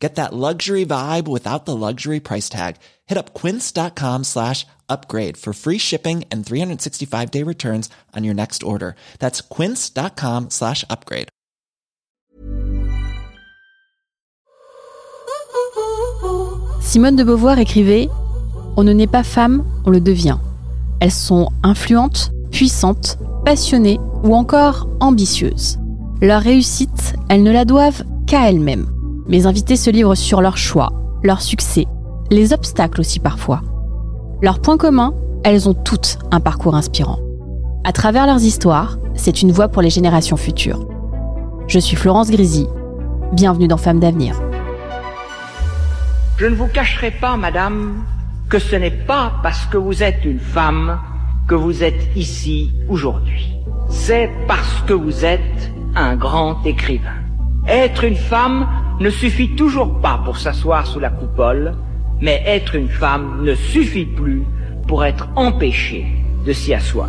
Get that luxury vibe without the luxury price tag. Hit up quince.com slash upgrade for free shipping and 365 day returns on your next order. That's quince.com slash upgrade. Simone de Beauvoir écrivait On ne naît pas femme, on le devient. Elles sont influentes, puissantes, passionnées ou encore ambitieuses. Leur réussite, elles ne la doivent qu'à elles-mêmes. Mes invités se livrent sur leurs choix, leurs succès, les obstacles aussi parfois. Leur point commun, elles ont toutes un parcours inspirant. À travers leurs histoires, c'est une voix pour les générations futures. Je suis Florence Grisi. Bienvenue dans Femmes d'avenir. Je ne vous cacherai pas, madame, que ce n'est pas parce que vous êtes une femme que vous êtes ici aujourd'hui. C'est parce que vous êtes un grand écrivain. Être une femme ne suffit toujours pas pour s'asseoir sous la coupole, mais être une femme ne suffit plus pour être empêchée de s'y asseoir.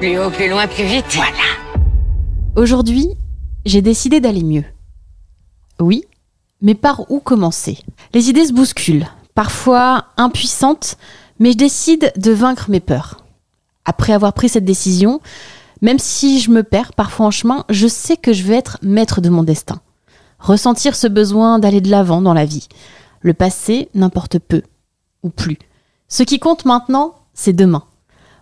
Plus haut, plus loin, plus vite. Voilà. Aujourd'hui, j'ai décidé d'aller mieux. Oui, mais par où commencer? Les idées se bousculent, parfois impuissantes, mais je décide de vaincre mes peurs. Après avoir pris cette décision, même si je me perds parfois en chemin, je sais que je vais être maître de mon destin. Ressentir ce besoin d'aller de l'avant dans la vie. Le passé n'importe peu, ou plus. Ce qui compte maintenant, c'est demain.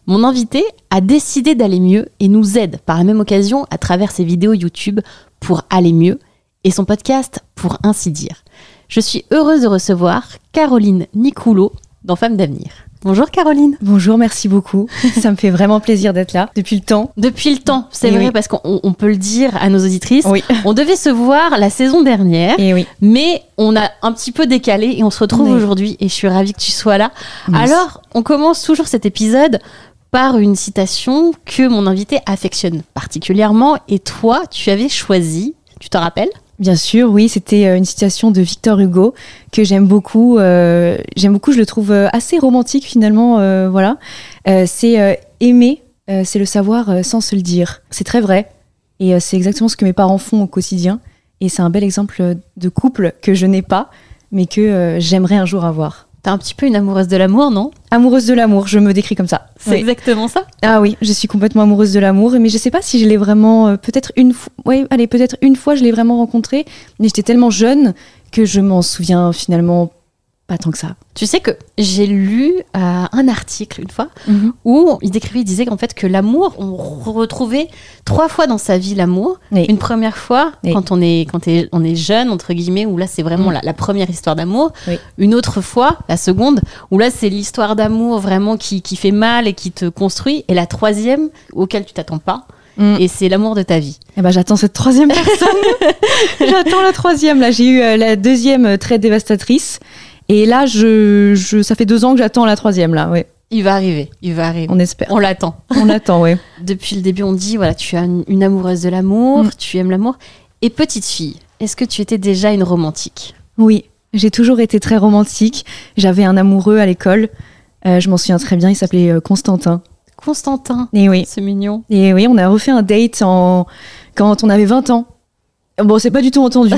Mon invité a décidé d'aller mieux et nous aide par la même occasion à travers ses vidéos YouTube pour aller mieux et son podcast pour ainsi dire. Je suis heureuse de recevoir Caroline Nicoulot dans Femmes d'avenir. Bonjour Caroline. Bonjour, merci beaucoup. Ça me fait vraiment plaisir d'être là depuis le temps. Depuis le temps, c'est vrai oui. parce qu'on on peut le dire à nos auditrices. Oui. On devait se voir la saison dernière, Et oui. mais on a un petit peu décalé et on se retrouve Oui. aujourd'hui et je suis ravie que tu sois là. Merci. Alors, on commence toujours cet épisode par une citation que mon invité affectionne particulièrement et toi, tu avais choisi, tu te rappelles? Bien sûr, oui, c'était euh, une citation de Victor Hugo que j'aime beaucoup. euh, j'aime beaucoup, je le trouve euh, assez romantique finalement. voilà, c'est aimer, c'est le savoir sans se le dire. C'est très vrai et c'est exactement ce que mes parents font au quotidien. Et c'est un bel exemple de couple que je n'ai pas, mais que j'aimerais un jour avoir. T'es un petit peu une amoureuse de l'amour, non? Amoureuse de l'amour, je me décris comme ça. C'est Oui. exactement ça. Ah oui, je suis complètement amoureuse de l'amour, mais je sais pas si je l'ai vraiment, euh, peut-être une fois, ouais, allez, peut-être une fois je l'ai vraiment rencontré, mais j'étais tellement jeune que je m'en souviens finalement pas tant que ça. Tu sais que j'ai lu euh, un article une fois où il décrivait, il disait qu'en fait que l'amour, on retrouvait trois fois dans sa vie l'amour. Oui. Une première fois Oui. quand on est quand on est jeune entre guillemets où là c'est vraiment Mm. la, la première histoire d'amour. Oui. Une autre fois, la seconde, où là c'est l'histoire d'amour vraiment qui, qui fait mal et qui te construit. Et la troisième auquel tu t'attends pas. Mm. Et c'est l'amour de ta vie. Eh ben, j'attends cette troisième personne. j'attends la troisième. Là, j'ai eu euh, la deuxième euh, très dévastatrice. Et là, je, je, ça fait deux ans que j'attends la troisième, là, ouais. Il va arriver, il va arriver. On espère. On l'attend. On l'attend, ouais. Depuis le début, on dit voilà, tu es une, une amoureuse de l'amour, Mm. tu aimes l'amour. Et petite fille, est-ce que tu étais déjà une romantique? Oui, j'ai toujours été très romantique. J'avais un amoureux à l'école. Euh, je m'en souviens très bien, il s'appelait euh, Constantin. Constantin, Et oui. c'est mignon. Et oui, on a refait un date en... quand on avait 20 ans. Bon, c'est pas du tout entendu.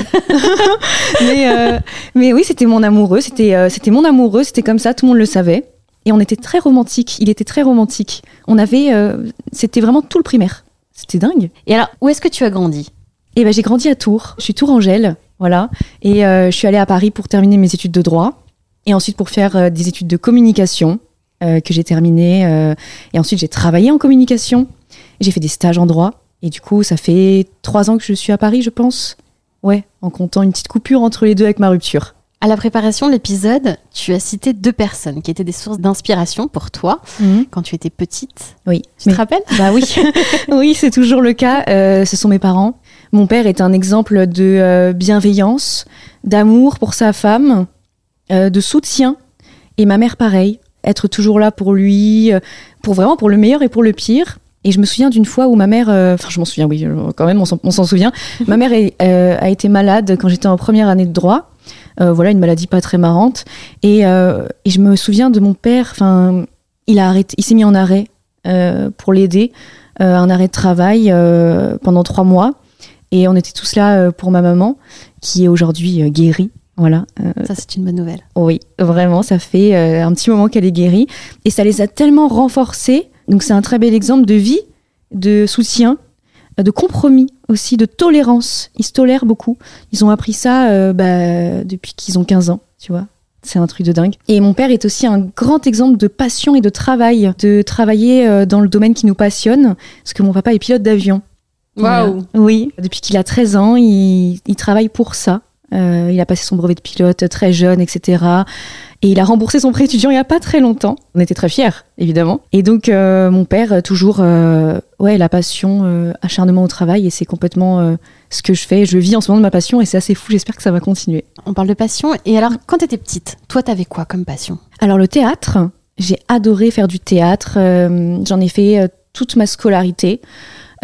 mais, euh, mais oui, c'était mon amoureux. C'était euh, c'était mon amoureux. C'était comme ça, tout le monde le savait. Et on était très romantique. Il était très romantique. On avait. euh, c'était vraiment tout le primaire. C'était dingue. Et alors, où est-ce que tu as grandi? Et ben, j'ai grandi à Tours. Je suis tourangelle. Voilà. Et je suis allée à Paris pour terminer mes études de droit. Et ensuite pour faire des études de communication que j'ai terminées. et ensuite, j'ai travaillé en communication. J'ai fait des stages en droit. Et du coup, ça fait trois ans que je suis à Paris, je pense. Ouais, en comptant une petite coupure entre les deux avec ma rupture. À la préparation de l'épisode, tu as cité deux personnes qui étaient des sources d'inspiration pour toi Mhm. quand tu étais petite. Oui. Tu te rappelles Bah oui, oui, c'est toujours le cas. Euh, ce sont mes parents. Mon père est un exemple de euh, bienveillance, d'amour pour sa femme, euh, de soutien. Et ma mère, pareil, être toujours là pour lui, pour vraiment pour le meilleur et pour le pire. Et je me souviens d'une fois où ma mère, euh, enfin je m'en souviens, oui, euh, quand même, on s'en souvient. ma mère est, euh, a été malade quand j'étais en première année de droit. Voilà, une maladie pas très marrante. Et, et je me souviens de mon père, enfin, il a arrêté, il s'est mis en arrêt pour l'aider, un arrêt de travail pendant trois mois. Et on était tous là pour ma maman, qui est aujourd'hui guérie. Voilà. Ça, c'est une bonne nouvelle. oui, vraiment, ça fait un petit moment qu'elle est guérie. Et ça les a tellement renforcés. Donc c'est un très bel exemple de vie, de soutien, euh, de compromis aussi, de tolérance. Ils se tolèrent beaucoup. Ils ont appris ça euh, bah, depuis qu'ils ont 15 ans, tu vois. C'est un truc de dingue. Et mon père est aussi un grand exemple de passion et de travail, de travailler euh, dans le domaine qui nous passionne, parce que mon papa est pilote d'avion. Waouh Oui, depuis qu'il a 13 ans, il, il travaille pour ça. Euh, il a passé son brevet de pilote très jeune, etc. Et il a remboursé son prêt étudiant il n'y a pas très longtemps. On était très fiers, évidemment. Et donc, euh, mon père, euh, toujours, euh, ouais, la passion, euh, acharnement au travail, et c'est complètement euh, ce que je fais. Je vis en ce moment de ma passion, et c'est assez fou. J'espère que ça va continuer. On parle de passion. Et alors, quand tu étais petite, toi, t'avais quoi comme passion? Alors, le théâtre, j'ai adoré faire du théâtre. Euh, J'en ai fait toute ma scolarité.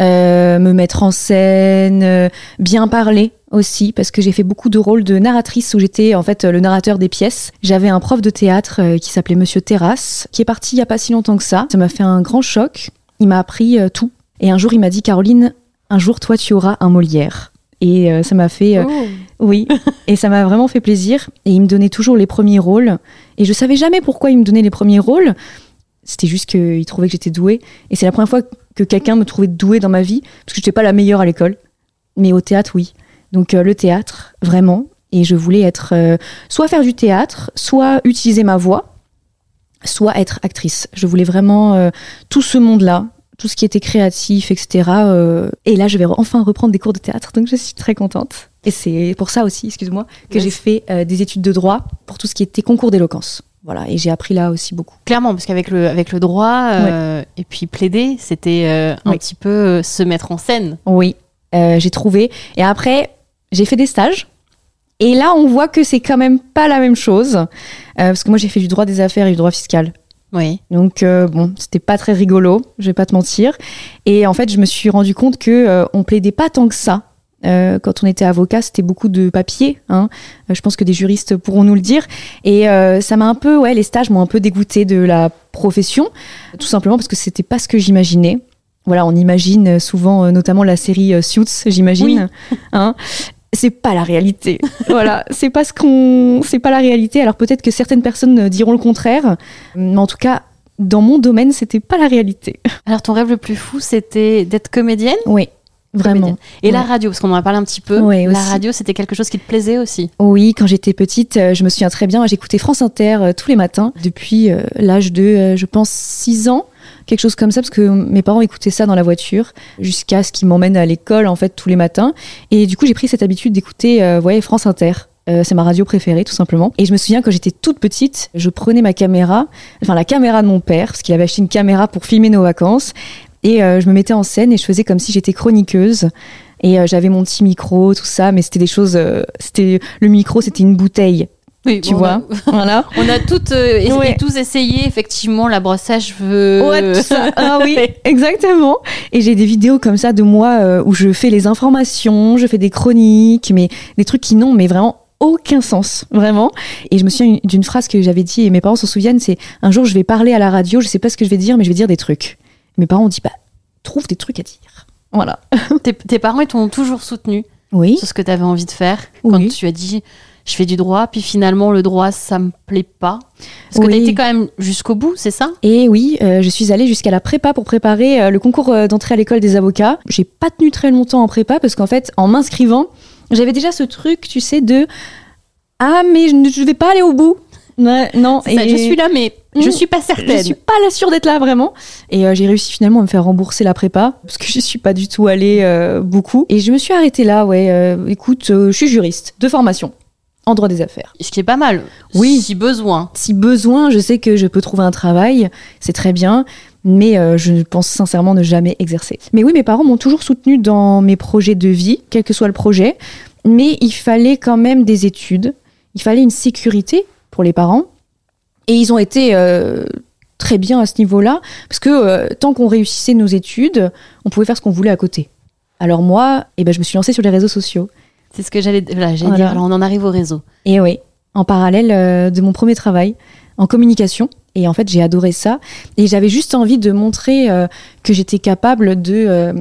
Euh, me mettre en scène, euh, bien parler aussi, parce que j'ai fait beaucoup de rôles de narratrice où j'étais en fait le narrateur des pièces. J'avais un prof de théâtre euh, qui s'appelait Monsieur Terrasse, qui est parti il y a pas si longtemps que ça. Ça m'a fait un grand choc. Il m'a appris euh, tout. Et un jour, il m'a dit Caroline, un jour, toi, tu auras un Molière. Et euh, ça m'a fait. euh, oui, et ça m'a vraiment fait plaisir. Et il me donnait toujours les premiers rôles. Et je savais jamais pourquoi il me donnait les premiers rôles. C'était juste qu'il trouvait que j'étais douée. Et c'est la première fois que quelqu'un me trouvait douée dans ma vie, parce que je n'étais pas la meilleure à l'école. Mais au théâtre, oui. Donc euh, le théâtre, vraiment. Et je voulais être euh, soit faire du théâtre, soit utiliser ma voix, soit être actrice. Je voulais vraiment euh, tout ce monde-là, tout ce qui était créatif, etc. et là, je vais enfin reprendre des cours de théâtre, donc je suis très contente. Et c'est pour ça aussi, excuse-moi, que Yes. j'ai fait euh, des études de droit pour tout ce qui était concours d'éloquence. Voilà, et j'ai appris là aussi beaucoup. Clairement, parce qu'avec le, avec le droit euh, et puis plaider, c'était euh, un Oui. petit peu se mettre en scène. Oui, j'ai trouvé. Et après, j'ai fait des stages. Et là, on voit que c'est quand même pas la même chose. Euh, parce que moi, j'ai fait du droit des affaires et du droit fiscal. Oui. Donc euh, bon, c'était pas très rigolo, je vais pas te mentir. Et en fait, je me suis rendu compte que euh, on plaidait pas tant que ça. Euh, quand on était avocat, c'était beaucoup de papiers. Hein. Euh, Je pense que des juristes pourront nous le dire. Et ça m'a un peu, ouais, les stages m'ont un peu dégoûté de la profession, tout simplement parce que c'était pas ce que j'imaginais. Voilà, on imagine souvent, notamment la série Suits, j'imagine. Hein c'est pas la réalité. voilà, c'est pas ce qu'on, c'est pas la réalité. Alors peut-être que certaines personnes euh, diront le contraire, mais en tout cas, dans mon domaine, c'était pas la réalité. Alors, ton rêve le plus fou, c'était d'être comédienne? Oui, vraiment. Comédienne. Et la radio, parce qu'on en a parlé un petit peu. Ouais, la radio, c'était quelque chose qui te plaisait aussi. Oui, quand j'étais petite, euh, je me souviens très bien, j'écoutais France Inter euh, tous les matins depuis euh, l'âge de, je pense, 6 ans, quelque chose comme ça, parce que mes parents écoutaient ça dans la voiture jusqu'à ce qu'ils m'emmènent à l'école, en fait, tous les matins. Et du coup, j'ai pris cette habitude d'écouter euh, ouais, France Inter. Euh, c'est ma radio préférée, tout simplement. Et je me souviens, quand j'étais toute petite, je prenais ma caméra, enfin la caméra de mon père, parce qu'il avait acheté une caméra pour filmer nos vacances, et euh, je me mettais en scène et je faisais comme si j'étais chroniqueuse. Et euh, j'avais mon petit micro, tout ça, mais c'était des choses. euh, c'était le micro, c'était une bouteille, Oui, tu bon, vois. voilà. On a, on a toutes, euh, et- Ouais. et tous essayé, effectivement, la brosse à cheveux. Ouais, tout ça. Ah oui, exactement. Et j'ai des vidéos comme ça de moi euh, où je fais les informations, je fais des chroniques, mais des trucs qui n'ont mais vraiment aucun sens, vraiment. Et je me souviens d'une phrase que j'avais dit et mes parents s'en souviennent, c'est un jour je vais parler à la radio, je sais pas ce que je vais dire, mais je vais dire des trucs. Mes parents ont dit bah trouve des trucs à dire. Voilà. tes, tes parents, ils t'ont toujours soutenu Oui. sur ce que tu avais envie de faire. Quand Oui. tu as dit, je fais du droit, puis finalement, le droit, ça me plaît pas. Parce que Oui. tu été quand même jusqu'au bout, c'est ça? Et oui, euh, je suis allée jusqu'à la prépa pour préparer euh, le concours euh, d'entrée à l'école des avocats. J'ai pas tenu très longtemps en prépa parce qu'en fait, en m'inscrivant, j'avais déjà ce truc, tu sais, de ah mais je ne vais pas aller au bout. Ouais, non, ça, je suis là, mais je Mm. suis pas Je certaine. suis pas la sûre d'être là vraiment. Et euh, j'ai réussi finalement à me faire rembourser la prépa parce que je suis pas du tout allée euh, beaucoup. Et je me suis arrêtée là. Ouais, euh, écoute, je suis juriste de formation en droit des affaires. Ce qui est pas mal. Oui. Si besoin. Si besoin, je sais que je peux trouver un travail, c'est très bien. Mais euh, je pense sincèrement ne jamais exercer. Mais oui, mes parents m'ont toujours soutenue dans mes projets de vie, quel que soit le projet. Mais il fallait quand même des études. Il fallait une sécurité pour les parents. Et ils ont été euh, très bien à ce niveau-là, parce que euh, tant qu'on réussissait nos études, on pouvait faire ce qu'on voulait à côté. Alors moi, eh ben, je me suis lancée sur les réseaux sociaux. C'est ce que j'allais voilà, j'allais Voilà. dire. Alors, on en arrive au réseau. Et oui, en parallèle euh, de mon premier travail en communication. Et en fait, j'ai adoré ça. Et j'avais juste envie de montrer euh, que j'étais capable de, euh,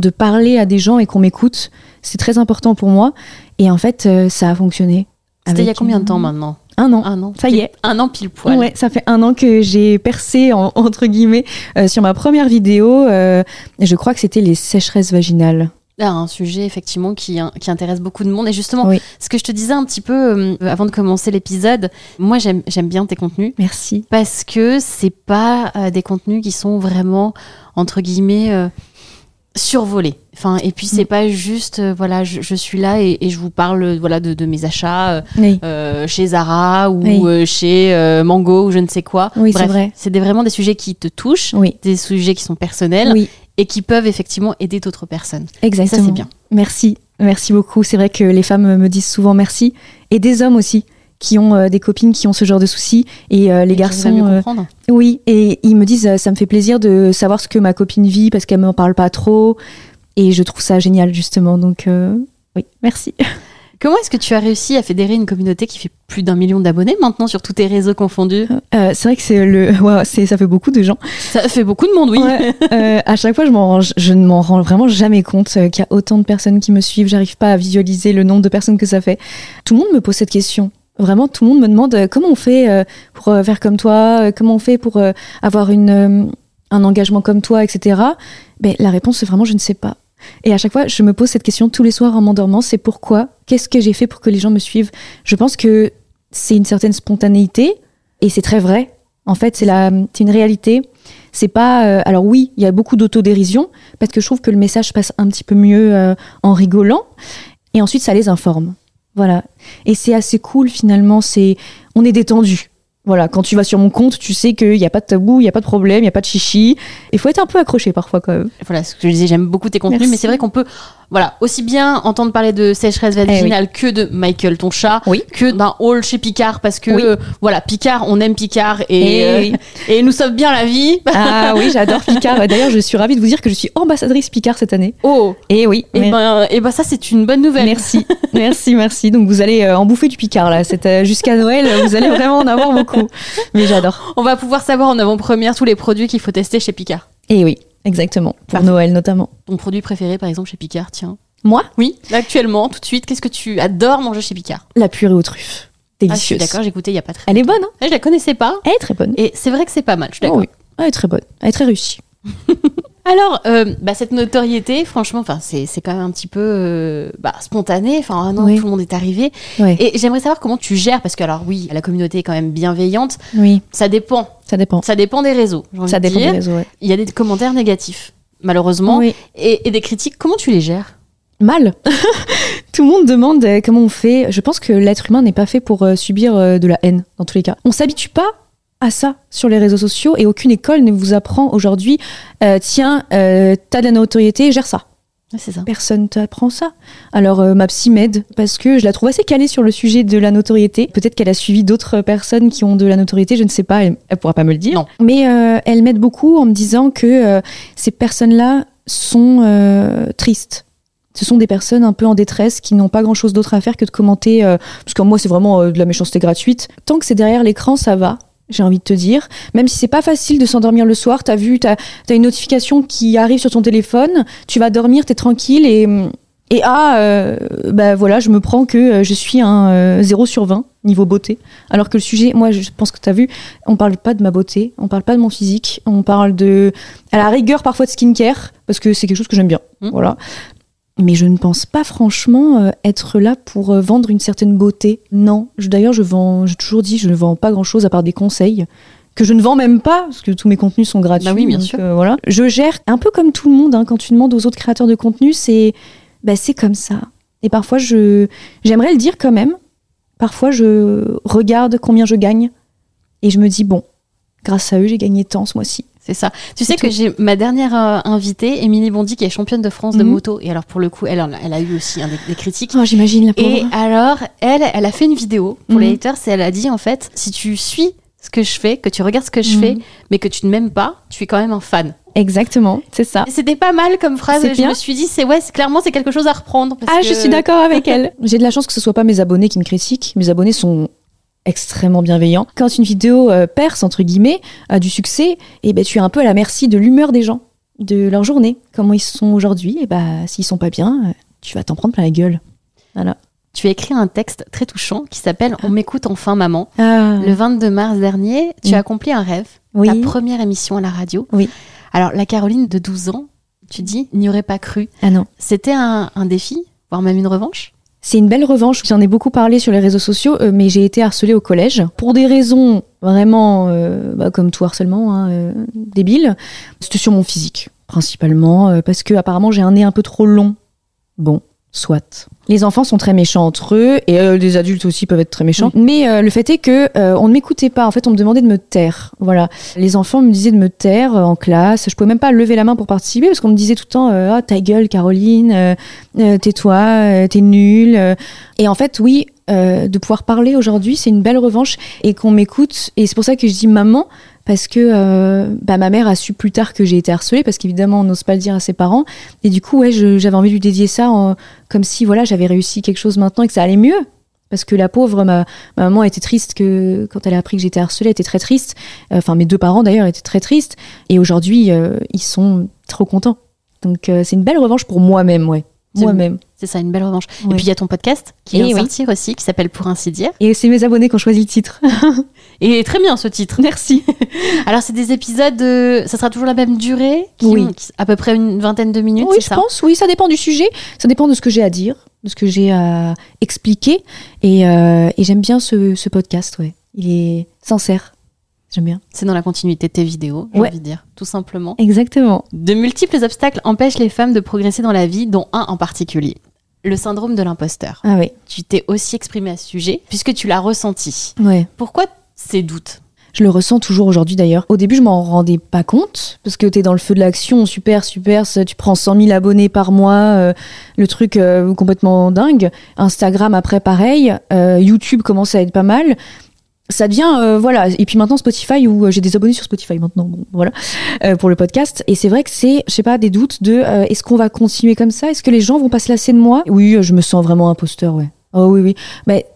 de parler à des gens et qu'on m'écoute. C'est très important pour moi. Et en fait, ça a fonctionné. C'était il y a combien de temps maintenant? Un an. Un an. Ça y est. Un an pile poil. Ouais, ça fait un an que j'ai percé en- entre guillemets euh, sur ma première vidéo. euh, je crois que c'était les sécheresses vaginales. Là, un sujet effectivement qui, qui intéresse beaucoup de monde. Et justement, Oui. ce que je te disais un petit peu euh, avant de commencer l'épisode, moi j'aime bien tes contenus Merci. parce que c'est pas des contenus qui sont vraiment entre guillemets survolés. Enfin, et puis c'est Mm. pas juste euh, voilà, je, je suis là et, et je vous parle euh, voilà de, de mes achats euh, Oui. euh, chez Zara ou Oui. chez Mango ou je ne sais quoi. Oui, c'est vrai. c'est vraiment des sujets qui te touchent, Oui. des sujets qui sont personnels et qui peuvent effectivement aider d'autres personnes. Et exactement. ça c'est bien. Merci, merci beaucoup. C'est vrai que les femmes me disent souvent merci. Et des hommes aussi, qui ont euh, des copines qui ont ce genre de soucis. Et euh, les Et garçons, mieux euh, comprendre. oui, et ils me disent, ça me fait plaisir de savoir ce que ma copine vit parce qu'elle m'en parle pas trop. Et je trouve ça génial, justement. Donc, oui, merci. Comment est-ce que tu as réussi à fédérer une communauté qui fait plus d'un million d'abonnés maintenant sur tous tes réseaux confondus? Euh, c'est vrai que c'est le, c'est, ça fait beaucoup de gens. Ça fait beaucoup de monde, oui. Ouais, euh, à chaque fois, je, m'en je ne m'en rends vraiment jamais compte qu'il y a autant de personnes qui me suivent. J'arrive pas à visualiser le nombre de personnes que ça fait. Tout le monde me pose cette question. Vraiment, tout le monde me demande comment on fait pour faire comme toi, comment on fait pour avoir une, euh, un engagement comme toi, etc. Ben, la réponse, c'est vraiment je ne sais pas. Et à chaque fois, je me pose cette question tous les soirs en m'endormant, c'est pourquoi? Qu'est-ce que j'ai fait pour que les gens me suivent? Je pense que c'est une certaine spontanéité, et c'est très vrai. En fait, c'est une réalité. C'est pas. euh, alors oui, il y a beaucoup d'autodérision parce que je trouve que le message passe un petit peu mieux euh, en rigolant, et ensuite ça les informe. Voilà. Et c'est assez cool finalement. C'est, on est détendu. Voilà, quand tu vas sur mon compte, tu sais qu'il n'y a pas de tabou, il n'y a pas de problème, il n'y a pas de chichi. Il faut être un peu accroché parfois quand même. Voilà, ce que je disais, j'aime beaucoup tes contenus, Merci. mais c'est vrai qu'on peut, voilà, aussi bien entendre parler de sécheresse vaginale que de Michael, ton chat, Eh Oui. que d'un haul chez Picard, parce que, Oui. euh, voilà, Picard, on aime Picard et, Eh euh, et nous sauve bien la vie. Ah oui, j'adore Picard. D'ailleurs, je suis ravie de vous dire que je suis ambassadrice Picard cette année. Oh, Et oui. et ben, et ben ça, c'est une bonne nouvelle. Merci, merci, merci. Donc vous allez euh, en bouffer du Picard là. C'est euh, jusqu'à Noël, vous allez vraiment en avoir beaucoup. Mais j'adore. On va pouvoir savoir en avant-première tous les produits qu'il faut tester chez Picard. Et oui, exactement. Pour Parfait. Noël notamment. Ton produit préféré, par exemple, chez Picard, tiens. Moi, Oui, actuellement, tout de suite, qu'est-ce que tu adores manger chez Picard? La purée aux truffes. Ah, Délicieuse. d'accord, j'ai goûté il y a pas très Elle est bonne, hein? Longtemps. Je la connaissais pas. Elle est très bonne. Et c'est vrai que c'est pas mal, je suis Oh d'accord. oui, elle est très bonne. Elle est très réussie. Alors, euh, bah, cette notoriété, franchement, enfin, c'est c'est quand même un petit peu euh, bah, spontané. Enfin, un an, Oui. tout le monde est arrivé. Ouais. Et j'aimerais savoir comment tu gères, parce que alors oui, la communauté est quand même bienveillante. Oui, Ça dépend. ça dépend. Ça dépend des réseaux. j'ai envie Ça de dépend des réseaux. ouais. Il y a des commentaires négatifs, malheureusement, Oui. et, et des critiques. Comment tu les gères? Mal. Tout le monde demande euh, comment on fait. Je pense que l'être humain n'est pas fait pour euh, subir de la haine, dans tous les cas. On s'habitue pas à ça sur les réseaux sociaux et aucune école ne vous apprend aujourd'hui euh, tiens, euh, t'as de la notoriété, gère ça. Ça. Personne t'apprend ça. Alors euh, ma psy m'aide parce que je la trouve assez calée sur le sujet de la notoriété. Peut-être qu'elle a suivi d'autres personnes qui ont de la notoriété, je ne sais pas, elle, elle pourra pas me le dire. Non. Mais euh, elle m'aide beaucoup en me disant que euh, ces personnes-là sont tristes. Ce sont des personnes un peu en détresse qui n'ont pas grand-chose d'autre à faire que de commenter. parce que moi, c'est vraiment de la méchanceté gratuite. Tant que c'est derrière l'écran, ça va. J'ai envie de te dire, même si c'est pas facile de s'endormir le soir, t'as vu, t'as as une notification qui arrive sur ton téléphone, tu vas dormir, t'es tranquille et et ah, euh, bah voilà, je me prends que euh, je suis un euh, 0 sur 20 niveau beauté. Alors que le sujet, moi, je pense que tu as vu, on parle pas de ma beauté, on parle pas de mon physique, on parle de, à la rigueur parfois de skincare, parce que c'est quelque chose que j'aime bien. Mm. Voilà. Mais je ne pense pas franchement euh, être là pour euh, vendre une certaine beauté. Non, d'ailleurs, je vends, j'ai toujours dit, je ne vends pas grand-chose à part des conseils que je ne vends même pas parce que tous mes contenus sont gratuits. Bah oui, bien donc, sûr. euh, voilà. Je gère un peu comme tout le monde. hein, quand tu demandes aux autres créateurs de contenu, c'est, bah, comme ça. Et parfois, je, j'aimerais le dire quand même. Parfois, je regarde combien je gagne et je me dis bon, grâce à eux, j'ai gagné tant ce mois-ci. C'est ça. Tu sais que j'ai ma dernière euh, invitée, Émilie Bondy, qui est championne de France de Mhm. moto. Et alors, pour le coup, elle, a- elle a eu aussi hein, des, des critiques. Oh, j'imagine la pauvre. Et alors, elle, elle a fait une vidéo pour Mhm. les haters et elle a dit en fait, si tu suis ce que je fais, que tu regardes ce que je Mhm. fais, mais que tu ne m'aimes pas, tu es quand même un fan. Exactement, c'est ça. C'était pas mal comme phrase. Je bien. me suis dit, c'est ouais, clairement, c'est quelque chose à reprendre. parce Ah, que- je suis d'accord avec elle. J'ai de la chance que ce soit pas mes abonnés qui me critiquent. Mes abonnés sont extrêmement bienveillants. Quand une vidéo euh, perce, entre guillemets, a du succès, et ben, tu es un peu à la merci de l'humeur des gens, de leur journée, comment ils sont aujourd'hui. Et bah, s'ils sont pas bien, euh, tu vas t'en prendre plein la gueule. Voilà. Tu as écrit un texte très touchant qui s'appelle On m'écoute enfin, maman. Ah, Le 22 mars dernier, tu as accompli un rêve, oui. ta première émission à la radio. Oui. Alors, la Caroline de 12 ans, tu dis, n'y aurait pas cru. Ah non. C'était un, un défi, voire même une revanche? C'est une belle revanche. J'en ai beaucoup parlé sur les réseaux sociaux, euh, mais j'ai été harcelée au collège pour des raisons vraiment, euh, bah, comme tout harcèlement, hein, euh, débile. C'était sur mon physique, principalement, euh, parce que apparemment j'ai un nez un peu trop long. Bon, soit. Les enfants sont très méchants entre eux, et euh, les adultes aussi peuvent être très méchants. Mais euh, le fait est que euh, on ne m'écoutait pas. En fait, on me demandait de me taire. Voilà. Les enfants me disaient de me taire en classe. Je pouvais même pas lever la main pour participer parce qu'on me disait tout le temps ah ta gueule Caroline, tais-toi, t'es nulle. Et en fait, oui, de pouvoir parler aujourd'hui, c'est une belle revanche et qu'on m'écoute. Et c'est pour ça que je dis maman, parce que euh, bah, ma mère a su plus tard que j'ai été harcelée, parce qu'évidemment, on n'ose pas le dire à ses parents. Et du coup, ouais, j'avais envie de lui dédier ça en- comme si voilà, j'avais réussi quelque chose maintenant et que ça allait mieux. Parce que la pauvre, ma, ma maman était triste que quand elle a appris que j'étais harcelée, elle était très triste. Euh, Enfin, mes deux parents d'ailleurs étaient très tristes. Et aujourd'hui, euh, ils sont trop contents. Donc, euh, c'est une belle revanche pour moi-même, ouais. Moi-même. C'est ça, une belle revanche. Et puis, il y a ton podcast qui Eh vient de oui. sortir aussi, qui s'appelle Pour ainsi dire. Et c'est mes abonnés qui ont choisi le titre. Et très bien ce titre. Merci. Alors, c'est des épisodes, de... ça sera toujours la même durée qui Oui. ont- qui- À peu près une vingtaine de minutes, Oui, c'est je ça pense. Oui, ça dépend du sujet. Ça dépend de ce que j'ai à dire, de ce que j'ai à expliquer. Et, euh, et j'aime bien ce, ce podcast, ouais. Il est sincère. J'aime bien. C'est dans la continuité de tes vidéos, j'ai Ouais. envie de dire, tout simplement. Exactement. De multiples obstacles empêchent les femmes de progresser dans la vie, dont un en particulier. Le syndrome de l'imposteur. Ah oui. Tu t'es aussi exprimé à ce sujet, puisque tu l'as ressenti. Ouais. Pourquoi ces doutes Je le ressens toujours aujourd'hui d'ailleurs. Au début, je m'en rendais pas compte parce que t'es dans le feu de l'action, super, super. Tu prends 100 000 abonnés par mois, euh, le truc euh, complètement dingue. Instagram après, pareil. Euh, YouTube commence à être pas mal. Ça devient voilà. Et puis maintenant Spotify où j'ai des abonnés sur Spotify maintenant. Bon, voilà pour le podcast. Et c'est vrai que c'est, je sais pas, des doutes de est-ce qu'on va continuer comme ça? Est-ce que les gens vont pas se lasser de moi? Oui, je me sens vraiment imposteur, ouais. Oh oui, oui. Mais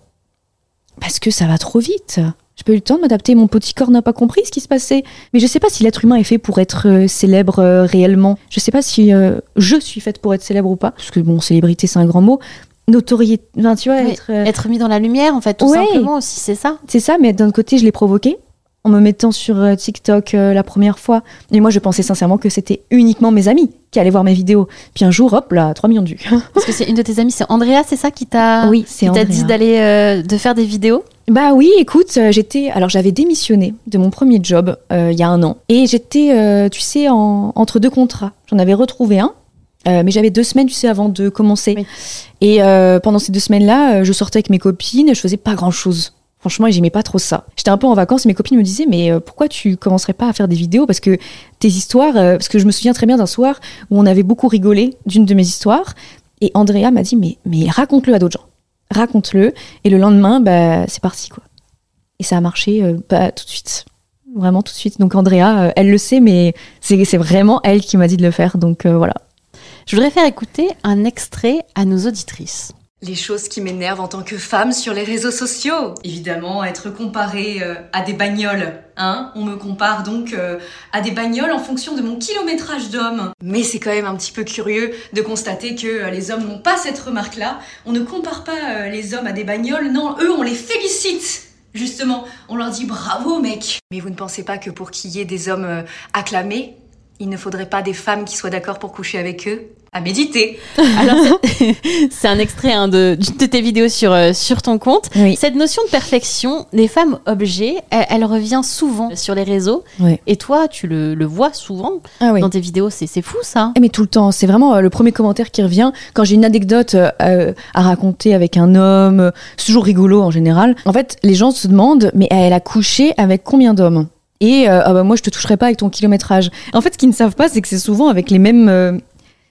parce que ça va trop vite. J'ai pas eu le temps de m'adapter. Mon petit corps n'a pas compris ce qui se passait. Mais je sais pas si l'être humain est fait pour être euh, célèbre euh, réellement. Je sais pas si euh, je suis faite pour être célèbre ou pas. Parce que bon, célébrité, c'est un grand mot. Notoriété, enfin, tu vois, Oui, être, Être mis dans la lumière, en fait, tout Ouais. simplement aussi, c'est ça c'est ça. Mais d'un côté, je l'ai provoqué en me mettant sur euh, TikTok euh, la première fois. Et moi, je pensais sincèrement que c'était uniquement mes amis qui allaient voir mes vidéos. Puis un jour, hop là, 3 millions de vues. Parce que c'est une de tes amies, c'est Andrea, c'est ça qui t'a oui, t'a dit d'aller euh, de faire des vidéos? Bah oui, écoute, j'étais, alors j'avais démissionné de mon premier job euh, il y a un an et j'étais, tu sais, en- entre deux contrats. J'en avais retrouvé un, euh, mais j'avais deux semaines, tu sais, avant de commencer. Oui. Et euh, pendant ces deux semaines-là, euh, je sortais avec mes copines, je faisais pas grand-chose. Franchement, j'aimais pas trop ça. J'étais un peu en vacances, mes copines me disaient, mais euh, pourquoi tu commencerais pas à faire des vidéos? Parce que tes histoires, euh, parce que je me souviens très bien d'un soir où on avait beaucoup rigolé d'une de mes histoires, et Andrea m'a dit, mais, mais raconte-le à d'autres gens. Raconte-le. Et le lendemain, bah, c'est parti, quoi. Et ça a marché bah, tout de suite. Vraiment tout de suite. Donc Andrea, elle le sait, mais c'est vraiment elle qui m'a dit de le faire. Donc voilà. Je voudrais faire écouter un extrait à nos auditrices. Les choses qui m'énervent en tant que femme sur les réseaux sociaux. Évidemment, être comparée euh, à des bagnoles. Hein On me compare donc euh, à des bagnoles en fonction de mon kilométrage d'homme. Mais c'est quand même un petit peu curieux de constater que euh, les hommes n'ont pas cette remarque-là. On ne compare pas les hommes à des bagnoles. Non, eux, on les félicite. Justement, on leur dit bravo mec. Mais vous ne pensez pas que pour qu'il y ait des hommes acclamés, il ne faudrait pas des femmes qui soient d'accord pour coucher avec eux? À méditer. Alors, c'est- un extrait hein, de, tes vidéos sur, euh, sur ton compte. Oui. Cette notion de perfection des femmes objets, elle, elle revient souvent sur les réseaux. Et toi, tu le, le vois souvent Ah oui. dans tes vidéos. C'est, c'est fou, ça. Eh, Mais tout le temps, c'est vraiment euh, le premier commentaire qui revient. Quand j'ai une anecdote euh, à raconter avec un homme, c'est toujours rigolo en général. En fait, les gens se demandent, mais elle a couché avec combien d'hommes? Et euh, ah bah, moi, je te toucherai pas avec ton kilométrage. En fait, ce qu'ils ne savent pas, c'est que c'est souvent avec les mêmes, euh,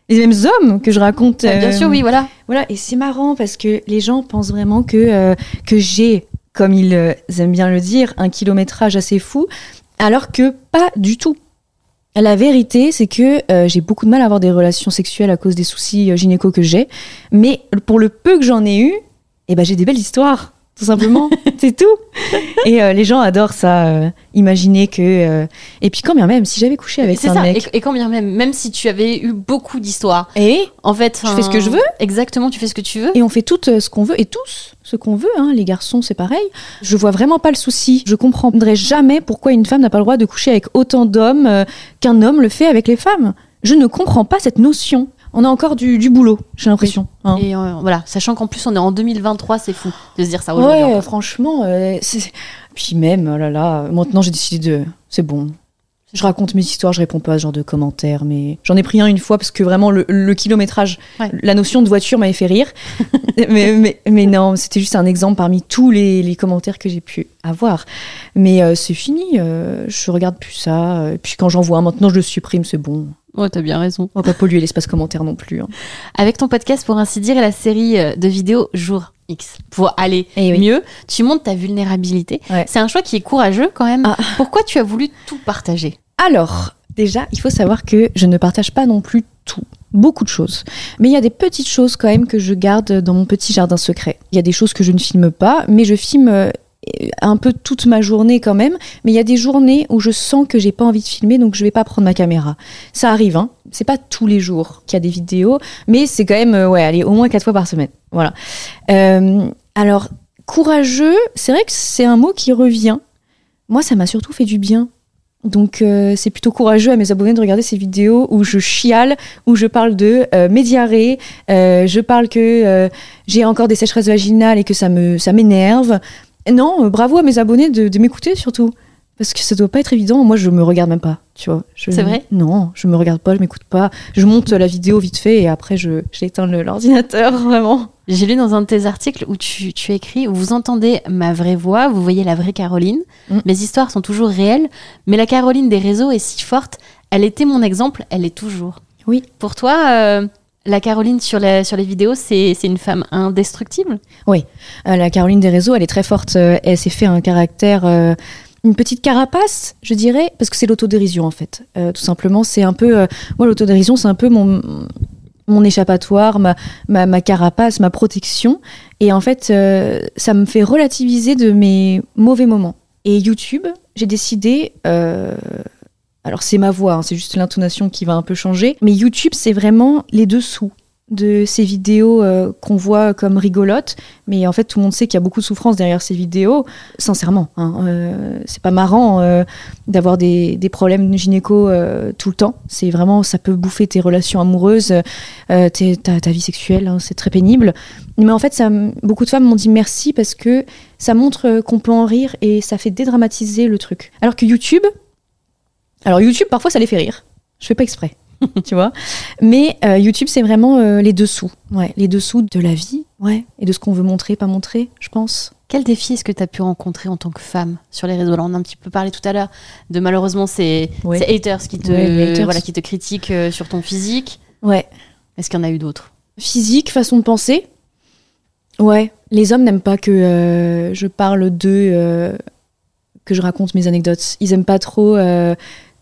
les mêmes hommes que je raconte. Ah, bien euh, sûr, oui, voilà. Voilà, et c'est marrant parce que les gens pensent vraiment que, euh, que j'ai, comme ils euh, aiment bien le dire, un kilométrage assez fou, alors que pas du tout. La vérité, c'est que euh, j'ai beaucoup de mal à avoir des relations sexuelles à cause des soucis gynéco que j'ai, mais pour le peu que j'en ai eu, eh ben, j'ai des belles histoires, tout simplement, c'est tout. Et euh, les gens adorent ça, euh, imaginer que... euh, Et puis quand bien même, si j'avais couché avec un ça. mec... Et, et quand bien même, même si tu avais eu beaucoup d'histoires, Et en fait. Je fais ce que je veux. Exactement, tu fais ce que tu veux. Et on fait tout euh, ce qu'on veut, et tous ce qu'on veut, hein, les garçons c'est pareil. Je vois vraiment pas le souci. Je comprendrai jamais pourquoi une femme n'a pas le droit de coucher avec autant d'hommes euh, qu'un homme le fait avec les femmes. Je ne comprends pas cette notion. On a encore du, du boulot, j'ai l'impression. hein. Et euh, voilà, sachant qu'en plus on est en 2023, c'est fou de se dire ça aujourd'hui. Ouais, franchement, euh, puis même, oh là là, maintenant j'ai décidé de... C'est bon. Je raconte mes histoires, je réponds pas à ce genre de commentaires, mais j'en ai pris un une fois parce que vraiment le, le kilométrage, Ouais. la notion de voiture m'avait fait rire. mais, mais, mais non, c'était juste un exemple parmi tous les, les commentaires que j'ai pu avoir. Mais euh, c'est fini, je regarde plus ça. euh, puis quand j'en vois un, maintenant je le supprime, c'est bon. Ouais, t'as bien raison. On va pas polluer l'espace commentaire non plus. hein. Avec ton podcast, pour ainsi dire, et la série euh, de vidéos Jour X, pour aller Eh oui. mieux, tu montres ta vulnérabilité. Ouais. C'est un choix qui est courageux quand même. Ah. Pourquoi tu as voulu tout partager? Alors, déjà, il faut savoir que je ne partage pas non plus tout. Beaucoup de choses. Mais il y a des petites choses quand même que je garde dans mon petit jardin secret. Il y a des choses que je ne filme pas, mais je filme euh, un peu toute ma journée quand même. Mais il y a des journées où je sens que j'ai pas envie de filmer, donc je vais pas prendre ma caméra. Ça arrive, hein. C'est pas tous les jours qu'il y a des vidéos, mais c'est quand même, euh, ouais, allez, au moins quatre fois par semaine. Voilà. Euh, alors, courageux, c'est vrai que c'est un mot qui revient. Moi, ça m'a surtout fait du bien. Donc euh, c'est plutôt courageux à mes abonnés de regarder ces vidéos où je chiale, où je parle de euh, médiarrhée, euh, je parle que euh, j'ai encore des sécheresses vaginales et que ça ça m'énerve. Non, euh, bravo à mes abonnés de, de m'écouter surtout. Parce que ça doit pas être évident. Moi, je me regarde même pas, tu vois. Je- C'est vrai? Non, je me regarde pas, je m'écoute pas. Je monte la vidéo vite fait et après, je j'éteins l'ordinateur, vraiment. J'ai lu dans un de tes articles où tu, tu écris Vous entendez ma vraie voix, vous voyez la vraie Caroline. Mm. Mes histoires sont toujours réelles, mais la Caroline des réseaux est si forte. Elle était mon exemple, elle est toujours. Oui. Pour toi, euh, la Caroline sur, les vidéos, c'est une femme indestructible? Euh, la Caroline des réseaux, elle est très forte. Euh, elle s'est fait un caractère, euh, une petite carapace, je dirais, parce que c'est l'autodérision en fait. Tout simplement, c'est un peu, moi l'autodérision, c'est un peu mon échappatoire, ma, carapace, ma protection. Et en fait, ça me fait relativiser de mes mauvais moments. Et YouTube, j'ai décidé, alors c'est ma voix, hein, c'est juste l'intonation qui va un peu changer, mais YouTube, c'est vraiment les dessous de ces vidéos euh, qu'on voit comme rigolotes, mais en fait tout le monde sait qu'il y a beaucoup de souffrance derrière ces vidéos. Sincèrement, hein, euh, c'est pas marrant euh, d'avoir des, des problèmes gynéco tout le temps. C'est vraiment, ça peut bouffer tes relations amoureuses, ta, ta vie sexuelle, hein, c'est très pénible. Mais en fait, ça, beaucoup de femmes m'ont dit merci parce que ça montre qu'on peut en rire et ça fait dédramatiser le truc. Alors que YouTube, alors YouTube parfois ça les fait rire. Je fais pas exprès. tu vois mais euh, YouTube c'est vraiment euh, les dessous ouais les dessous de la vie ouais et de ce qu'on veut montrer pas montrer je pense Quel défi est-ce que tu as pu rencontrer en tant que femme sur les réseaux? Là, on a un petit peu parlé tout à l'heure de malheureusement ces, Ouais. ces haters qui te, Ouais, les haters. Voilà, qui te critiquent euh, sur ton physique. ouais Est-ce qu'il y en a eu d'autres? Physique façon de penser ouais les hommes n'aiment pas que je parle d'eux que je raconte mes anecdotes ils aiment pas trop euh,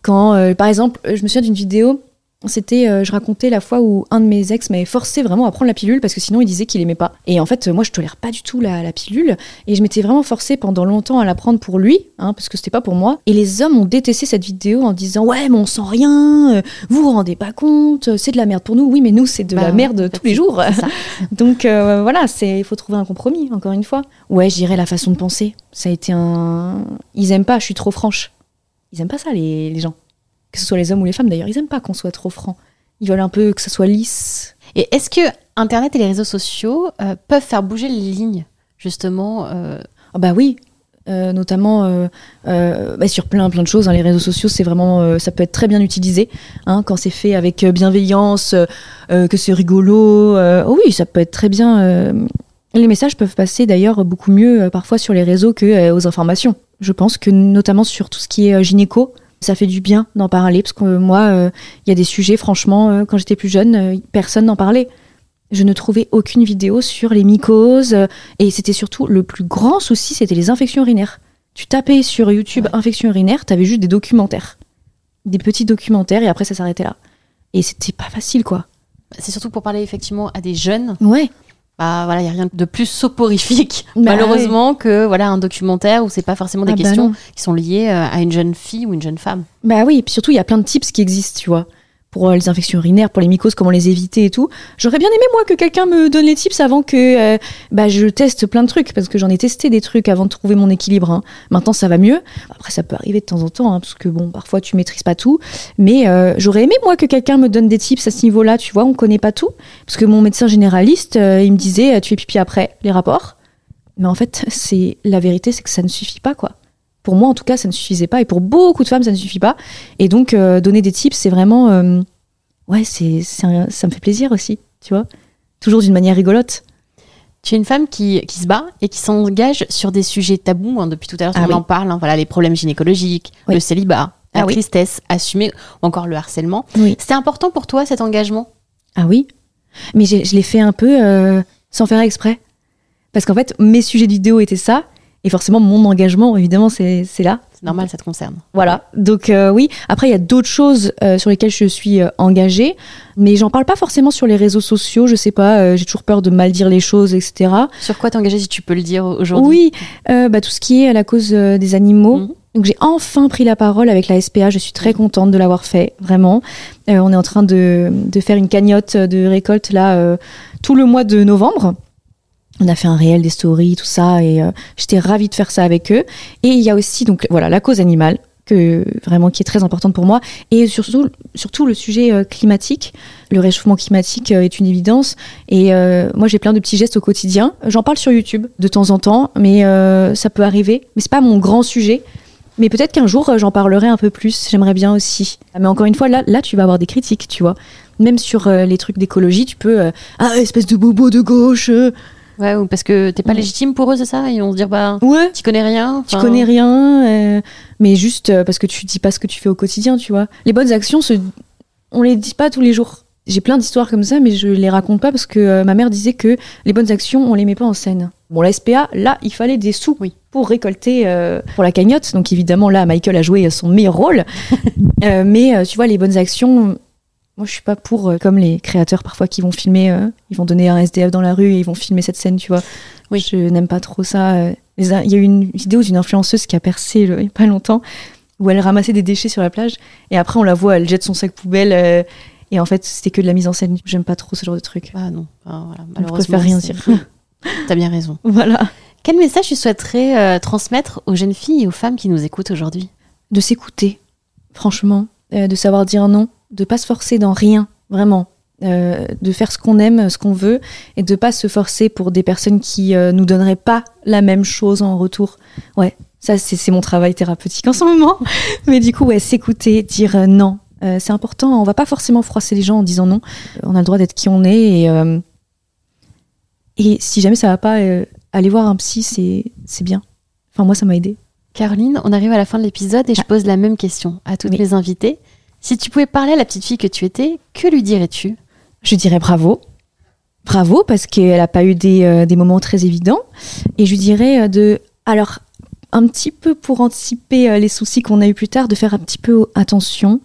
quand euh, par exemple je me souviens d'une vidéo c'était euh, je racontais la fois où un de mes ex m'avait forcé vraiment à prendre la pilule parce que sinon il disait qu'il aimait pas et en fait moi je tolère pas du tout la, la pilule et je m'étais vraiment forcée pendant longtemps à la prendre pour lui hein, parce que c'était pas pour moi et les hommes ont détesté cette vidéo en disant ouais mais on sent rien euh, vous vous rendez pas compte euh, c'est de la merde pour nous oui mais nous c'est de Bah, la merde en fait, tous les jours donc euh, voilà, c'est il faut trouver un compromis encore une fois. Ouais, je dirais la façon de penser. Ça a été un ils aiment pas, je suis trop franche. Ils aiment pas ça les, les gens. Que ce soit les hommes ou les femmes d'ailleurs, ils aiment pas qu'on soit trop franc. Ils veulent un peu que ça soit lisse. Et est-ce que Internet et les réseaux sociaux euh, peuvent faire bouger les lignes, justement euh, Ah bah oui, euh, notamment euh, euh, bah, sur plein plein de choses. hein. Les réseaux sociaux, c'est vraiment, ça peut être très bien utilisé hein, quand c'est fait avec bienveillance, que c'est rigolo. oh oui, ça peut être très bien. les messages peuvent passer d'ailleurs beaucoup mieux parfois sur les réseaux que aux informations. Je pense que notamment sur tout ce qui est euh, gynéco, ça fait du bien d'en parler parce que moi, euh, il y a des sujets, franchement, euh, quand j'étais plus jeune, euh, personne n'en parlait. Je ne trouvais aucune vidéo sur les mycoses et c'était surtout le plus grand souci, c'était les infections urinaires. Tu tapais sur YouTube infection urinaire, t'avais juste des documentaires, des petits documentaires et après ça s'arrêtait là. Et c'était pas facile quoi. C'est surtout pour parler effectivement à des jeunes. Ouais. Bah voilà, il y a rien de plus soporifique Bah malheureusement que voilà un documentaire où c'est pas forcément des Ah bah questions qui sont liées euh, à une jeune fille ou une jeune femme. Bah oui, et puis surtout, il y a plein de tips qui existent, tu vois. Pour euh, les infections urinaires, pour les mycoses, comment les éviter et tout. J'aurais bien aimé, moi, que quelqu'un me donne les tips avant que euh, bah, je teste plein de trucs, parce que j'en ai testé des trucs avant de trouver mon équilibre. hein. Maintenant, ça va mieux. Après, ça peut arriver de temps en temps, hein, parce que, bon, parfois, tu maîtrises pas tout. Mais euh, j'aurais aimé, moi, que quelqu'un me donne des tips à ce niveau-là, tu vois, on connaît pas tout. Parce que mon médecin généraliste, euh, il me disait, tu fais pipi après les rapports. Mais en fait, c'est la vérité, c'est que ça ne suffit pas, quoi. Pour moi, en tout cas, ça ne suffisait pas. Et pour beaucoup de femmes, ça ne suffit pas. Et donc, euh, donner des tips, c'est vraiment. euh, ouais, c'est, ça me fait plaisir aussi, tu vois. Toujours d'une manière rigolote. Tu es une femme qui, qui se bat et qui s'engage sur des sujets tabous. hein, depuis tout à l'heure, Ah on oui. en parle. hein, voilà, les problèmes gynécologiques, Oui. le célibat, la Ah oui. tristesse assumée ou encore le harcèlement. Oui. C'est important pour toi cet engagement? Ah oui Mais je l'ai fait un peu euh, sans faire exprès. Parce qu'en fait, mes sujets de vidéo étaient ça. Et forcément, mon engagement, évidemment, c'est, là. C'est normal, ça te concerne. Voilà. Donc euh, oui. Après, il y a d'autres choses euh, sur lesquelles je suis euh, engagée, mais j'en parle pas forcément sur les réseaux sociaux. Je sais pas. j'ai toujours peur de mal dire les choses, etc. Sur quoi t'es engagée si tu peux le dire aujourd'hui? Oui, bah, tout ce qui est à la cause des animaux. Mhm. Donc j'ai enfin pris la parole avec la SPA. Je suis très contente de l'avoir fait, vraiment. On est en train de, de faire une cagnotte de récolte là tout le mois de novembre. On a fait un réel des stories, tout ça, et euh, j'étais ravie de faire ça avec eux. Et il y a aussi donc voilà la cause animale que vraiment qui est très importante pour moi, et surtout surtout le sujet euh, climatique. Le réchauffement climatique euh, est une évidence, et moi j'ai plein de petits gestes au quotidien. J'en parle sur YouTube de temps en temps, mais ça peut arriver. Mais c'est pas mon grand sujet. Mais peut-être qu'un jour j'en parlerai un peu plus. J'aimerais bien aussi. Mais encore une fois, là, là tu vas avoir des critiques, tu vois. Même sur les trucs d'écologie, tu peux ah espèce de bobo de gauche. Ouais, ou parce que t'es pas Mhm. légitime pour eux, c'est ça? Ils vont se dire, bah, Ouais. tu connais rien. Tu connais rien, euh, mais juste euh, parce que tu dis pas ce que tu fais au quotidien, tu vois. Les bonnes actions, se... on les dit pas tous les jours. J'ai plein d'histoires comme ça, mais je les raconte pas parce que euh, ma mère disait que les bonnes actions, on les met pas en scène. Bon, la SPA, là, il fallait des sous Oui. pour récolter euh, pour la cagnotte. Donc évidemment, là, Michael a joué son meilleur rôle. Mais tu vois, les bonnes actions, moi, je suis pas pour euh, comme les créateurs parfois qui vont filmer, euh, ils vont donner un SDF dans la rue et ils vont filmer cette scène, tu vois. Oui. Je n'aime pas trop ça. euh. Il y a eu une vidéo d'une influenceuse qui a percé le- il y a pas longtemps où elle ramassait des déchets sur la plage et après on la voit, elle jette son sac poubelle et en fait c'était que de la mise en scène. J'aime pas trop ce genre de truc. Bah non, Enfin, voilà, Je malheureusement. préfère rien dire. T'as bien raison. voilà. Quel message tu souhaiterais transmettre aux jeunes filles et aux femmes qui nous écoutent aujourd'hui? De s'écouter, franchement, de savoir dire non, de pas se forcer dans rien, vraiment. Euh, de faire ce qu'on aime, ce qu'on veut, et de pas se forcer pour des personnes qui euh, nous donneraient pas la même chose en retour. Ouais, ça c'est mon travail thérapeutique en ce moment. Mais du coup, ouais, s'écouter, dire euh, non, Euh, c'est important. On va pas forcément froisser les gens en disant non. On a le droit d'être qui on est et et si jamais ça va pas, aller voir un psy, c'est c'est bien. Enfin moi, ça m'a aidé. Caroline, on arrive à la fin de l'épisode et je Ah. pose la même question à toutes Oui. les invitées. Si tu pouvais parler à la petite fille que tu étais, que lui dirais-tu? Je dirais bravo. Bravo, parce qu'elle n'a pas eu des, euh, des moments très évidents. Et je lui dirais euh, de. Alors, un petit peu pour anticiper euh, les soucis qu'on a eu plus tard, de faire un petit peu attention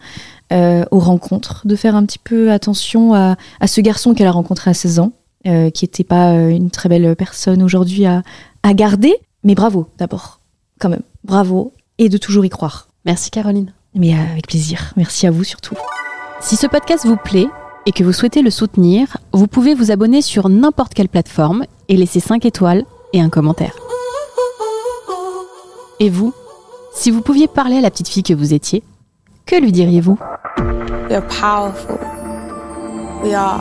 euh, aux rencontres, de faire un petit peu attention à, à ce garçon qu'elle a rencontré à 16 ans, euh, qui n'était pas une très belle personne aujourd'hui à, à garder. Mais bravo, d'abord, quand même. Bravo. Et de toujours y croire. Merci Caroline. Mais euh, avec plaisir. Merci à vous surtout. Si ce podcast vous plaît et que vous souhaitez le soutenir, vous pouvez vous abonner sur n'importe quelle plateforme et laisser 5 étoiles et un commentaire. Et vous, si vous pouviez parler à la petite fille que vous étiez, que lui diriez-vous? You're powerful. We are